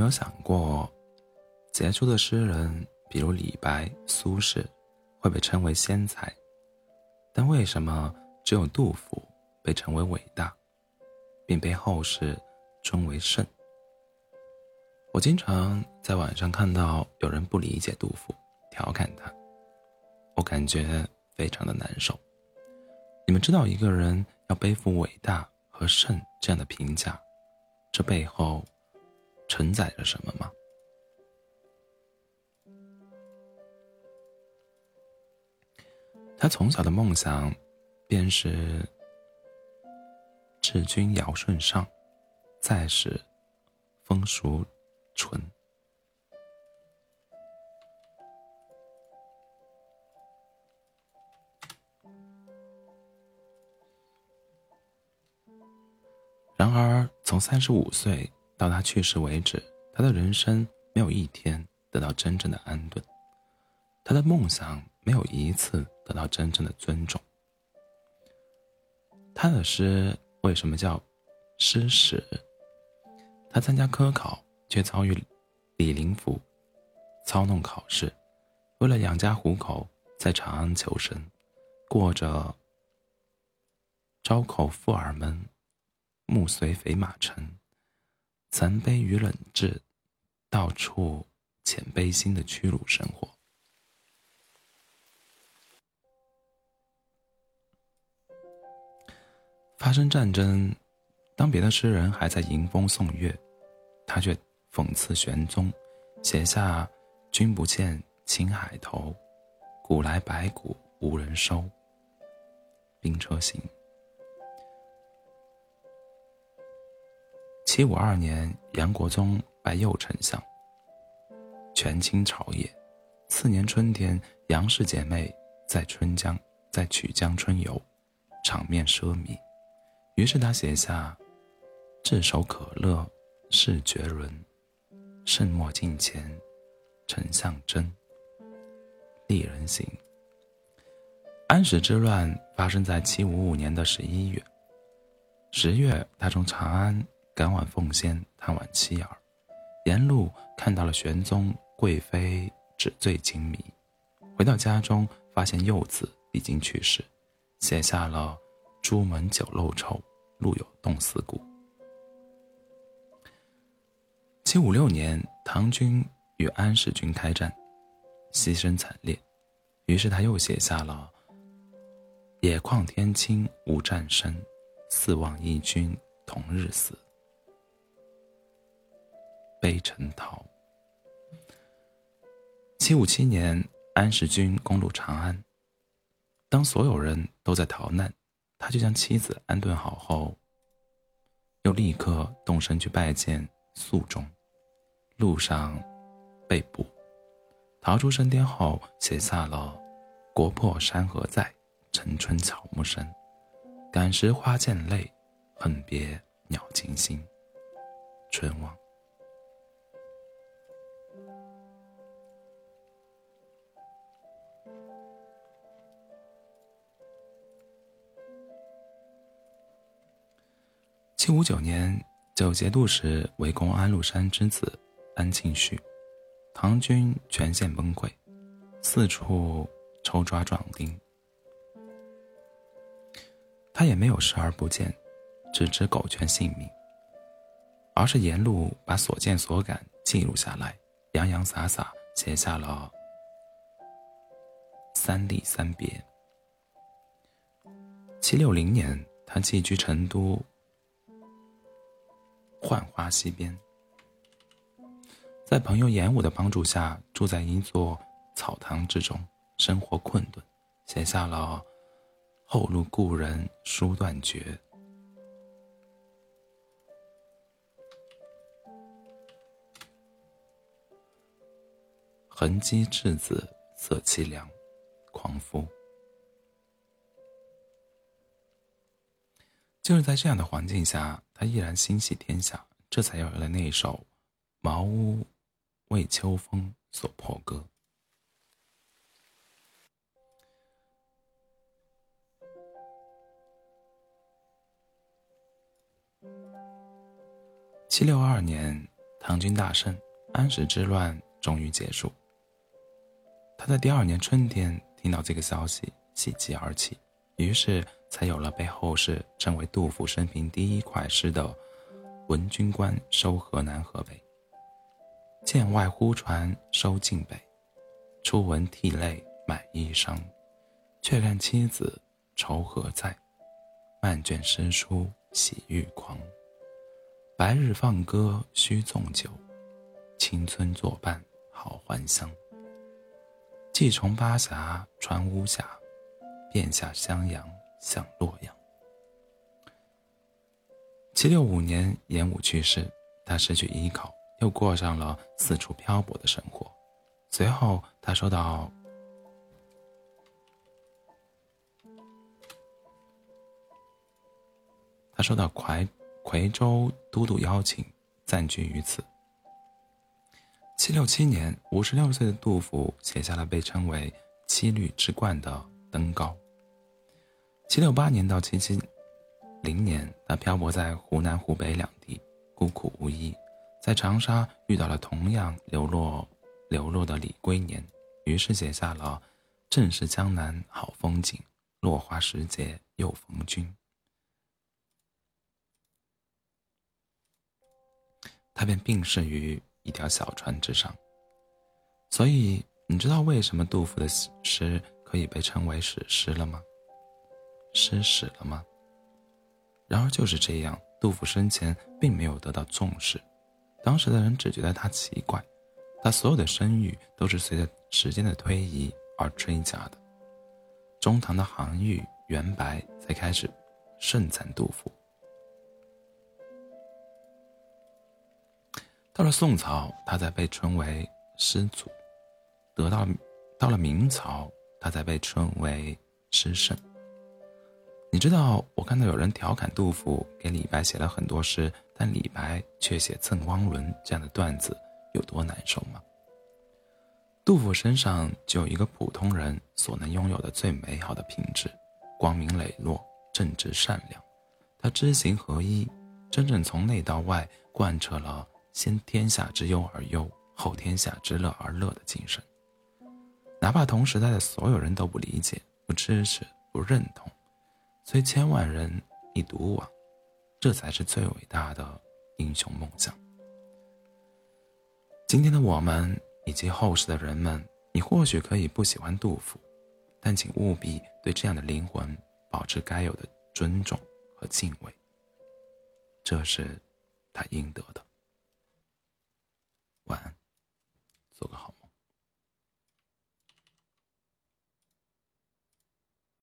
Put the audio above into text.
没有想过，杰出的诗人，比如李白、苏轼，会被称为仙才，但为什么只有杜甫被称为伟大，并被后世尊为圣？我经常在网上看到有人不理解杜甫，调侃他，我感觉非常的难受。你们知道一个人要背负伟大和圣这样的评价，这背后承载着什么吗？他从小的梦想，便是治君尧舜上，再是风俗淳。然而，从三十五岁到他去世为止，他的人生没有一天得到真正的安顿，他的梦想没有一次得到真正的尊重。他的诗为什么叫诗史？他参加科考。却遭遇李林甫操弄考试，为了养家糊口，在长安求生，过着朝口富尔门，暮随肥马尘，残悲与冷炙，到处遣悲心的屈辱生活。发生战争，当别的诗人还在迎风送月，他却。讽刺玄宗，写下“君不见青海头，古来白骨无人收。”兵车行。七五二年，杨国忠拜右丞相，权倾朝野。次年春天，杨氏姐妹在春江在曲江春游，场面奢靡，于是他写下“炙手可热是绝伦”。圣莫近前，丞相真。丽人行。安史之乱发生在七五五年的十一月。十月，他从长安赶往奉先探望妻儿，沿路看到了玄宗贵妃纸醉金迷。回到家中，发现幼子已经去世，写下了“朱门酒肉臭，路有冻死骨”。七五六年，唐军与安史军开战，牺牲惨烈，于是他又写下了“野旷天清无战声，四望义军同日死”。悲陈陶。七五七年，安史军攻入长安，当所有人都在逃难，他就将妻子安顿好后，又立刻动身去拜见肃宗。路上被捕，逃出升天后，写下了“国破山河在，城春草木深。感时花溅泪，恨别鸟惊心。”春望。七五九年，九节度使围攻安禄山之子。安庆绪，唐军全线崩溃，四处抽抓壮丁。他也没有视而不见，只知苟全性命，而是沿路把所见所感记录下来，洋洋洒洒写下了《三吏三别》。七六零年，他寄居成都浣花溪边。在朋友严武的帮助下，住在一座草堂之中，生活困顿，写下了“后路故人书断绝，痕迹稚子色凄凉，狂夫”。就是在这样的环境下，他依然心系天下，这才有了那一首《茅屋》。为秋风所破歌。七六二年，唐军大胜，安史之乱终于结束。他在第二年春天听到这个消息，喜极而泣，于是才有了被后世称为杜甫生平第一快诗的“闻军官收河南河北，剑外忽传收晋北，初闻涕泪满衣裳，却看妻子愁何在，漫卷诗书喜欲狂。白日放歌须纵酒，青春作伴好还乡。”既从巴峡穿巫峡，便下襄阳向洛阳。七六五年，严武去世，他失去依靠，又过上了四处漂泊的生活。随后，他收到他收到夔夔州都督邀请，暂居于此。七六七年，五十六岁的杜甫写下了被称为“七律之冠”的《登高》。七六八年到七七零年，他漂泊在湖南、湖北两地，孤苦无依，在长沙遇到了同样流落流落的李龟年，于是写下了“正是江南好风景，落花时节又逢君”。他便病逝于。一条小船之上，所以你知道为什么杜甫的诗可以被称为史诗了吗？失史了吗？然而就是这样，杜甫生前并没有得到重视，当时的人只觉得他奇怪，他所有的声誉都是随着时间的推移而追加的。中唐的韩愈、元白才开始盛赞杜甫。到了宋朝，他才被称为诗祖；得到到了明朝，他才被称为诗圣。你知道，我看到有人调侃杜甫给李白写了很多诗，但李白却写赠汪伦这样的段子，有多难受吗？杜甫身上就有一个普通人所能拥有的最美好的品质：光明磊落、正直善良。他知行合一，真正从内到外贯彻了。先天下之忧而忧，后天下之乐而乐的精神，哪怕同时代的所有人都不理解、不支持、不认同，虽千万人亦独往这才是最伟大的英雄梦想。今天的我们以及后世的人们你或许可以不喜欢杜甫但请务必对这样的灵魂保持该有的尊重和敬畏这是他应得的。晚安做个好梦。